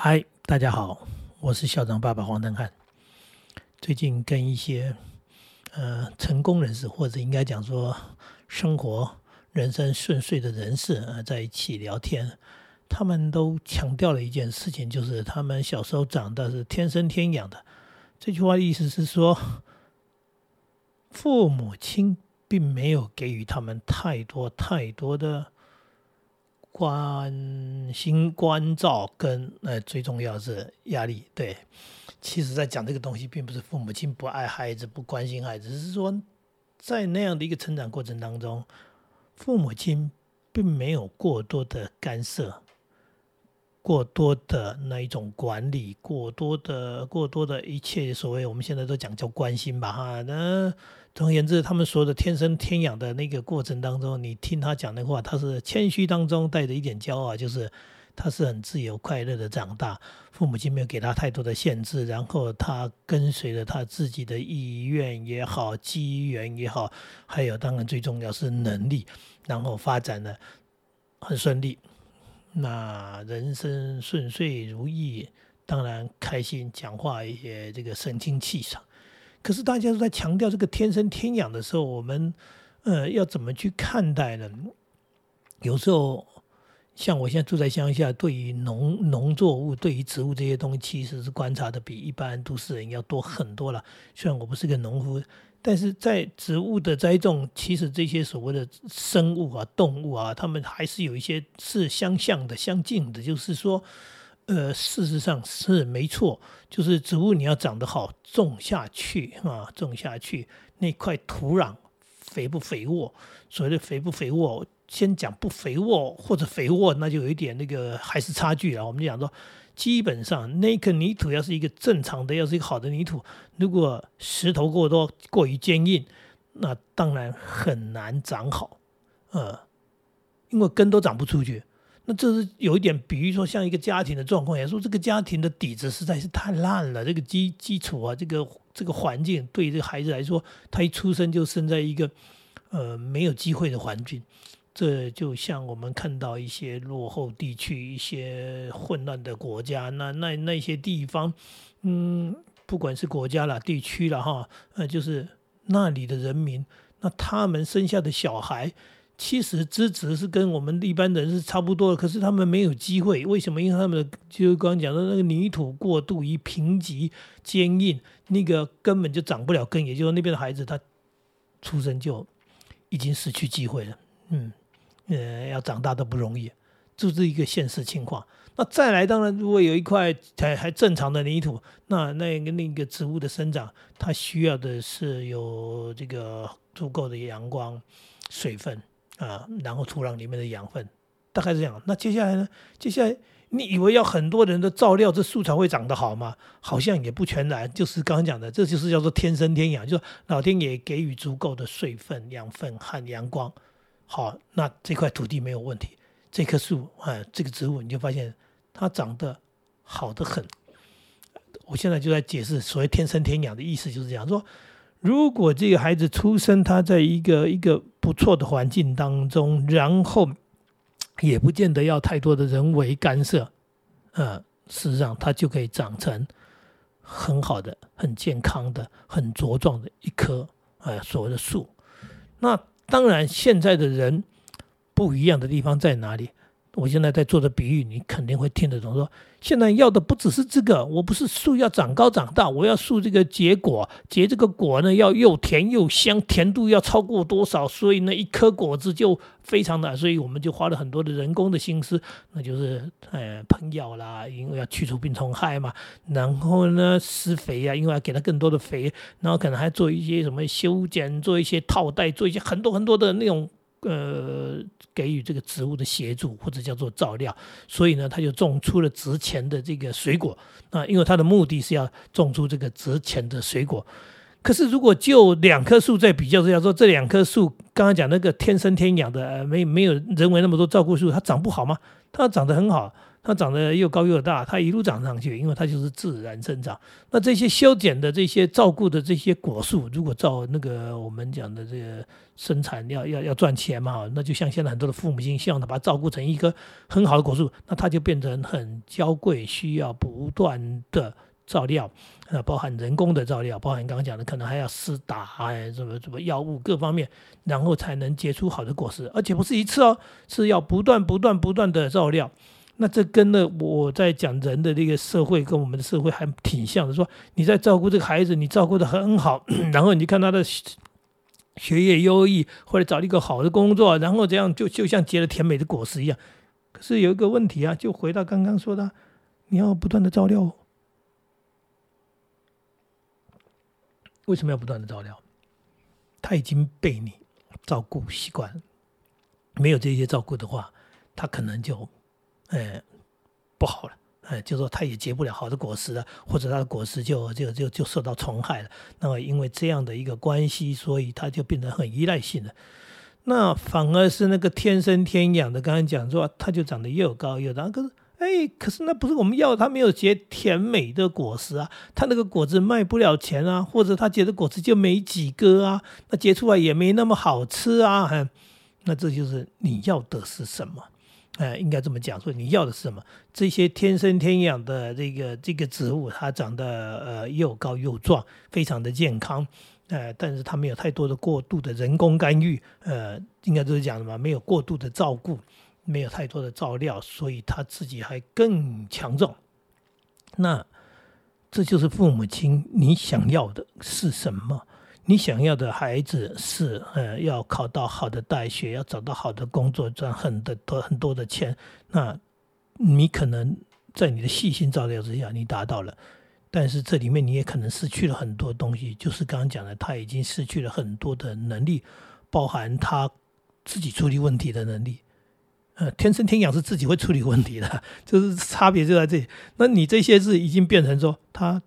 嗨，大家好，我是校长爸爸黄登汉。最近跟一些呃成功人士，或者应该讲说生活人生顺遂的人士啊，在一起聊天，他们都强调了一件事情，就是他们小时候长大是天生天养的。这句话的意思是说，父母亲并没有给予他们太多太多的。关心、关照跟呃，最重要是压力。对，其实，在讲这个东西，并不是父母亲不爱孩子、不关心孩子，只是说，在那样的一个成长过程当中，父母亲并没有过多的干涉。过多的那一种管理，过多的、过多的一切，所谓我们现在都讲叫关心吧，哈。那总而言之，他们说的天生天养的那个过程当中，你听他讲的话，他是谦虚当中带着一点骄傲，就是他是很自由快乐的长大，父母亲没有给他太多的限制，然后他跟随着他自己的意愿也好，机缘也好，还有当然最重要是能力，然后发展的很顺利。那人生顺遂如意，当然开心，讲话一些这个神清气爽。可是大家都在强调这个天生天养的时候，我们呃要怎么去看待呢？有时候像我现在住在乡下，对于农农作物、对于植物这些东西，其实是观察的比一般都市人要多很多了。虽然我不是个农夫。但是在植物的栽种，其实这些所谓的生物啊、动物啊，它们还是有一些是相像的、相近的。就是说，呃，事实上是没错，就是植物你要长得好，种下去啊，种下去那块土壤肥不肥沃？所谓的肥不肥沃，先讲不肥沃或者肥沃，那就有一点那个还是差距了。我们就讲说。基本上，那颗泥土要是一个正常的，要是一个好的泥土，如果石头过多、过于坚硬，那当然很难长好，呃，因为根都长不出去。那这是有一点，比如说像一个家庭的状况，也说这个家庭的底子实在是太烂了，这个基基础啊，这个这个环境对这个孩子来说，他一出生就生在一个呃没有机会的环境。这就像我们看到一些落后地区、一些混乱的国家，那那那些地方，嗯，不管是国家啦、地区了哈，呃，就是那里的人民，那他们生下的小孩，其实资质是跟我们一般人是差不多的，可是他们没有机会，为什么？因为他们的就刚刚讲的那个泥土过度于贫瘠、坚硬，那个根本就长不了根，也就是那边的孩子他出生就已经失去机会了，嗯。呃，要长大都不容易，这是一个现实情况。那再来，当然，如果有一块还还正常的泥土，那那个那个植物的生长，它需要的是有这个足够的阳光、水分啊，然后土壤里面的养分，大概是这样。那接下来呢？接下来，你以为要很多人的照料，这树才会长得好吗？好像也不全然。就是刚刚讲的，这就是叫做天生天养，就是老天爷给予足够的水分、养分和阳光。好，那这块土地没有问题，这棵树啊，这个植物你就发现它长得好的很。我现在就在解释所谓天生天养的意思，就是这样说：如果这个孩子出生，他在一个一个不错的环境当中，然后也不见得要太多的人为干涉，呃，事实上他就可以长成很好的、很健康的、很茁壮的一棵呃所谓的树。那当然，现在的人不一样的地方在哪里？我现在在做的比喻，你肯定会听得懂。说现在要的不只是这个，我不是树要长高长大，我要树这个结果，结这个果呢要又甜又香，甜度要超过多少？所以呢，一颗果子就非常的，所以我们就花了很多的人工的心思，那就是呃喷药啦，因为要去除病虫害嘛。然后呢，施肥啊，因为要给它更多的肥，然后可能还做一些什么修剪，做一些套袋，做一些很多很多的那种。呃，给予这个植物的协助或者叫做照料，所以呢，他就种出了值钱的这个水果啊，因为他的目的是要种出这个值钱的水果。可是，如果就两棵树在比较之下说，这两棵树刚刚讲那个天生天养的，没没有人为那么多照顾树，它长不好吗？它长得很好，它长得又高又大，它一路长上去，因为它就是自然生长。那这些修剪的这些照顾的这些果树，如果照那个我们讲的这个生产要要要赚钱嘛，那就像现在很多的父母亲希望他把它照顾成一棵很好的果树，那它就变成很娇贵，需要不断的。照料，啊，包含人工的照料，包含刚刚讲的，可能还要施打，哎，什么什么药物各方面，然后才能结出好的果实，而且不是一次哦，是要不断不断不断的照料。那这跟呢我在讲人的这个社会跟我们的社会还挺像的，说你在照顾这个孩子，你照顾的很好，然后你看他的学业优异，或者找了一个好的工作，然后这样就就像结了甜美的果实一样。可是有一个问题啊，就回到刚刚说的，你要不断的照料。为什么要不断的照料？他已经被你照顾习惯了，没有这些照顾的话，他可能就，呃，不好了，哎，就说他也结不了好的果实了，或者他的果实就就就就受到虫害了。那么因为这样的一个关系，所以他就变得很依赖性了。那反而是那个天生天养的，刚刚讲说，他就长得又高又大，可是。哎，可是那不是我们要，它没有结甜美的果实啊，它那个果子卖不了钱啊，或者它结的果子就没几个啊，那结出来也没那么好吃啊，那这就是你要的是什么？哎，应该这么讲，说你要的是什么？这些天生天养的这个这个植物，它长得呃又高又壮，非常的健康，呃，但是它没有太多的过度的人工干预，呃，应该都是讲什么？没有过度的照顾。没有太多的照料，所以他自己还更强壮。那这就是父母亲，你想要的是什么？你想要的孩子是呃，要考到好的大学，要找到好的工作，赚很多多很多的钱。那你可能在你的细心照料之下，你达到了，但是这里面你也可能失去了很多东西。就是刚刚讲的，他已经失去了很多的能力，包含他自己处理问题的能力。呃，天生天养是自己会处理问题的，就是差别就在这里。那你这些是已经变成说他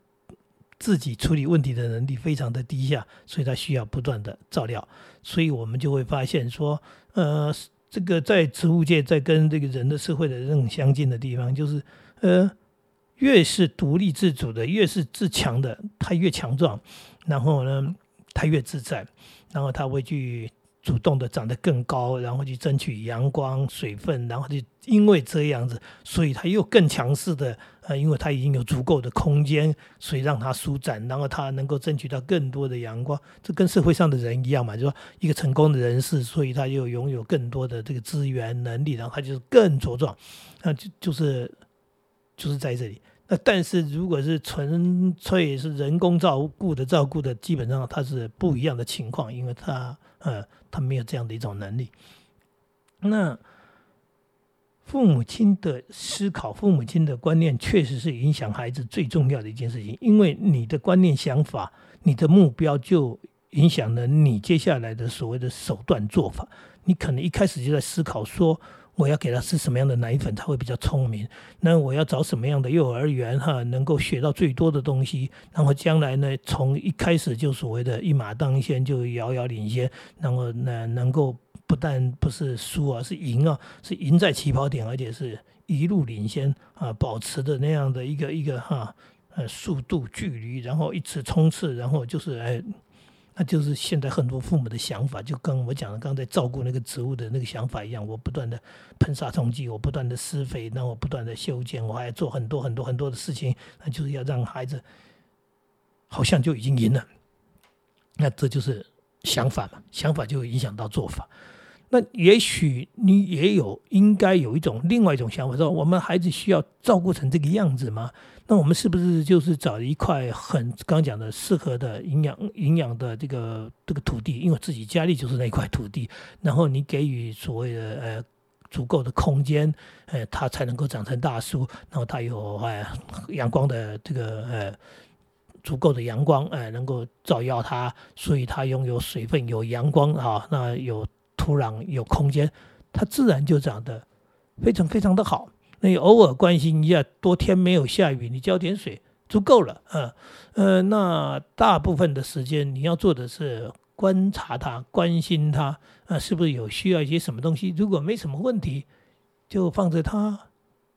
自己处理问题的能力非常的低下，所以他需要不断的照料。所以我们就会发现说，呃，这个在植物界在跟这个人的社会的这种相近的地方，就是呃，越是独立自主的，越是自强的，他越强壮，然后呢，他越自在，然后他会去。主动的长得更高，然后去争取阳光、水分，然后就因为这样子，所以他又更强势的，呃，因为他已经有足够的空间，所以让他舒展，然后他能够争取到更多的阳光。这跟社会上的人一样嘛，就说一个成功的人士，所以他又拥有更多的这个资源能力，然后他就是更茁壮。那就就是就是在这里。那但是如果是纯粹是人工照顾的照顾的，基本上它是不一样的情况，因为他呃。他没有这样的一种能力。那父母亲的思考、父母亲的观念，确实是影响孩子最重要的一件事情。因为你的观念、想法、你的目标，就影响了你接下来的所谓的手段做法。你可能一开始就在思考说。我要给他吃什么样的奶粉，他会比较聪明？那我要找什么样的幼儿园哈，能够学到最多的东西？然后将来呢，从一开始就所谓的一马当先，就遥遥领先，然后呢，能够不但不是输啊，是赢啊，是赢在起跑点，而且是一路领先啊，保持的那样的一个一个哈呃速度距离，然后一直冲刺，然后就是哎。那就是现在很多父母的想法，就跟我讲的刚才照顾那个植物的那个想法一样。我不断的喷杀虫剂，我不断的施肥，那我不断的修剪，我还做很多很多很多的事情，那就是要让孩子好像就已经赢了。那这就是想法嘛，想法就影响到做法。那也许你也有应该有一种另外一种想法，说我们孩子需要照顾成这个样子吗？那我们是不是就是找一块很刚讲的适合的营养营养的这个这个土地？因为自己家里就是那块土地，然后你给予所谓的呃足够的空间，呃，它才能够长成大树。然后它有呃阳光的这个呃足够的阳光，呃，能够照耀它，所以它拥有水分、有阳光啊，那有土壤、有空间，它自然就长得非常非常的好。那你偶尔关心一下，多天没有下雨，你浇点水足够了啊。呃，那大部分的时间你要做的是观察它，关心它啊，是不是有需要一些什么东西？如果没什么问题，就放着它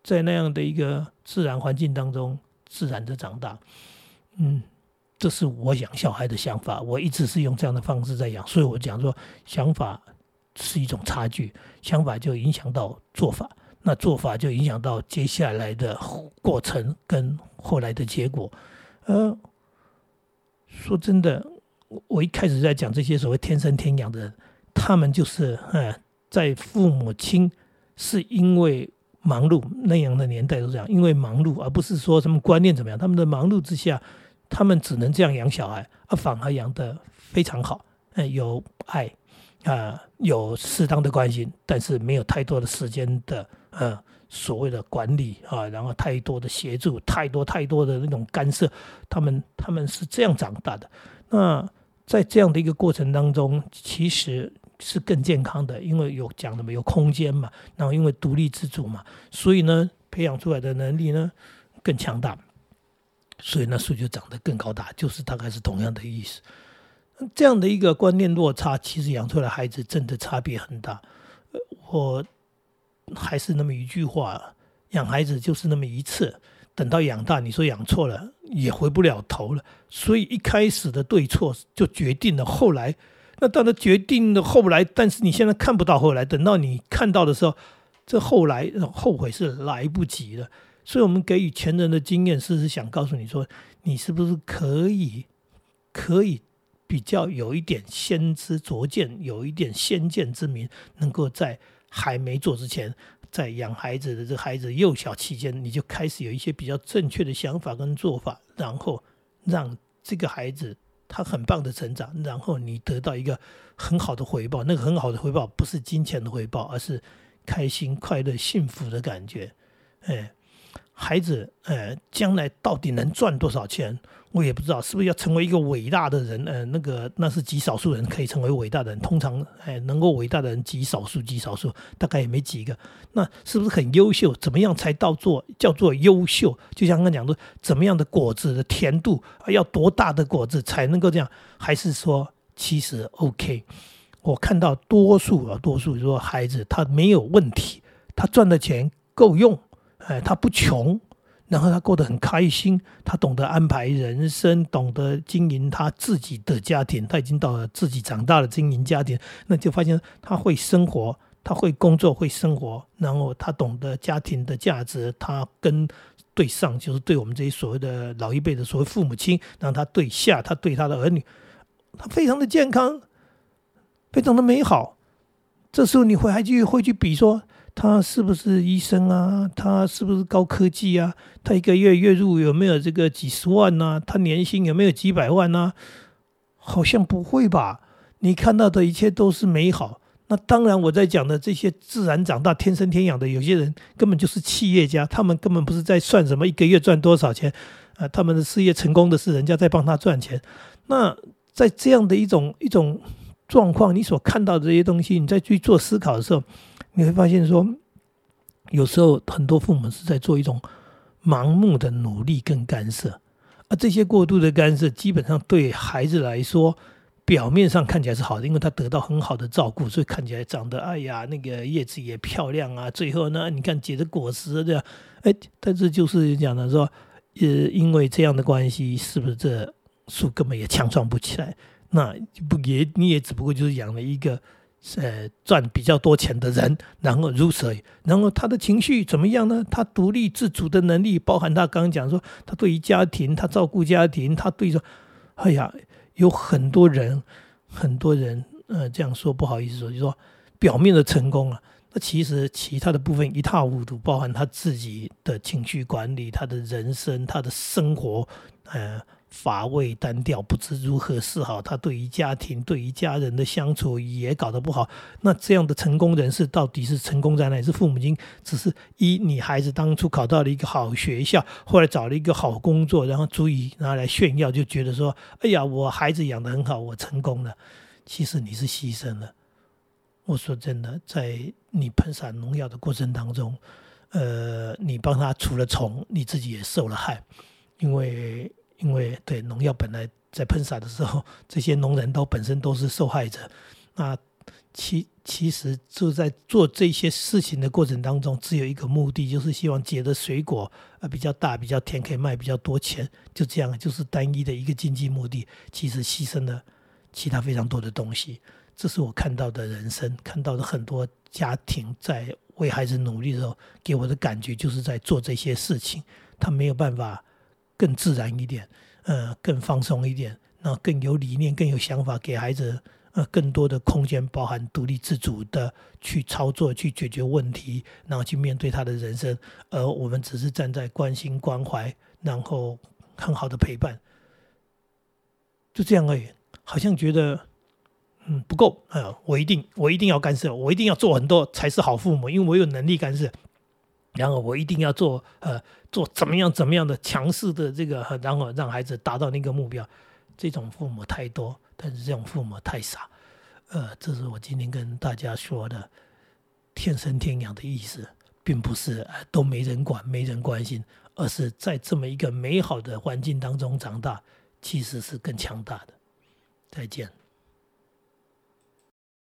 在那样的一个自然环境当中自然的长大，嗯，这是我养小孩的想法，我一直是用这样的方式在养，所以我讲说想法是一种差距，想法就影响到做法，那做法就影响到接下来的过程跟后来的结果。呃，说真的，我一开始在讲这些所谓天生天养的人，他们就是呃，在父母亲是因为。忙碌那样的年代都这样，因为忙碌，而不是说什么观念怎么样。他们的忙碌之下，他们只能这样养小孩，而反而养得非常好。嗯，有爱啊，有适当的关心，但是没有太多的时间的呃所谓的管理啊，然后太多的协助，太多太多的那种干涉。他们他们是这样长大的。那在这样的一个过程当中，其实。是更健康的，因为有讲的嘛，有空间嘛，然后因为独立自主嘛，所以呢，培养出来的能力呢更强大，所以那树就长得更高大，就是大概是同样的意思。这样的一个观念落差，其实养出来孩子真的差别很大。我还是那么一句话，养孩子就是那么一次，等到养大，你说养错了也回不了头了。所以一开始的对错就决定了后来。那当然决定了后来，但是你现在看不到后来。等到你看到的时候，这后来后悔是来不及了。所以，我们给予前人的经验，是是想告诉你说，你是不是可以，可以比较有一点先知拙见，有一点先见之明，能够在还没做之前，在养孩子的这孩子幼小期间，你就开始有一些比较正确的想法跟做法，然后让这个孩子。他很棒的成长，然后你得到一个很好的回报。那个很好的回报不是金钱的回报，而是开心、快乐、幸福的感觉。哎，孩子，哎，将来到底能赚多少钱？我也不知道，是不是要成为一个伟大的人？呃，那个那是极少数人可以成为伟大的人。通常，哎，能够伟大的人极少数，极少数，大概也没几个。那是不是很优秀？怎么样才到做叫做优秀？就像刚刚讲的，怎么样的果子的甜度要多大的果子才能够这样？还是说，其实 OK？我看到多数啊，多数说孩子他没有问题，他赚的钱够用，哎，他不穷。然后他过得很开心，他懂得安排人生，懂得经营他自己的家庭。他已经到了自己长大了经营家庭，那就发现他会生活，他会工作，会生活。然后他懂得家庭的价值，他跟对上就是对我们这些所谓的老一辈的所谓父母亲，然后他对下，他对他的儿女，他非常的健康，非常的美好。这时候你会还去会去比说。他是不是医生啊？他是不是高科技啊？他一个月月入有没有这个几十万呢？他年薪有没有几百万呢？好像不会吧？你看到的一切都是美好。那当然，我在讲的这些自然长大、天生天养的，有些人根本就是企业家，他们根本不是在算什么一个月赚多少钱啊，他们的事业成功的是人家在帮他赚钱。那在这样的一种一种状况，你所看到的这些东西，你再去做思考的时候。你会发现说，有时候很多父母是在做一种盲目的努力跟干涉，而这些过度的干涉，基本上对孩子来说，表面上看起来是好的，因为他得到很好的照顾，所以看起来长得哎呀，那个叶子也漂亮啊。最后呢，你看结的果实这样，哎，但是就是讲的说，呃，因为这样的关系，是不是这树根本也强壮不起来？那不也你也只不过就是养了一个。呃，赚比较多钱的人，然后如此，然后他的情绪怎么样呢？他独立自主的能力，包含他刚刚讲说，他对于家庭，他照顾家庭，他对说，哎呀，有很多人，很多人，呃，这样说不好意思说，就说表面的成功啊，那其实其他的部分一塌糊涂，包含他自己的情绪管理，他的人生，他的生活，呃。乏味单调，不知如何是好。他对于家庭、对于家人的相处也搞得不好。那这样的成功人士到底是成功在哪？是父母亲只是一你孩子当初考到了一个好学校，后来找了一个好工作，然后足以拿来炫耀，就觉得说：“哎呀，我孩子养得很好，我成功了。”其实你是牺牲了。我说真的，在你喷洒农药的过程当中，呃，你帮他除了虫，你自己也受了害，因为。因为对农药本来在喷洒的时候，这些农人都本身都是受害者，那其其实就在做这些事情的过程当中，只有一个目的，就是希望结的水果呃比较大、比较甜，可以卖比较多钱，就这样，就是单一的一个经济目的。其实牺牲了其他非常多的东西。这是我看到的人生，看到的很多家庭在为孩子努力的时候，给我的感觉就是在做这些事情。他没有办法更自然一点，呃，更放松一点，那更有理念、更有想法，给孩子。呃，更多的空间包含独立自主的去操作、去解决问题，然后去面对他的人生，而我们只是站在关心、关怀，然后很好的陪伴，就这样而已。好像觉得嗯不够，呃，我一定我一定要干涉，我一定要做很多才是好父母，因为我有能力干涉。然后我一定要做呃做怎么样怎么样的强势的这个，然后让孩子达到那个目标。这种父母太多。但是这种父母太傻，呃，这是我今天跟大家说的“天生天养”的意思，并不是都没人管、没人关心，而是在这么一个美好的环境当中长大，其实是更强大的。再见。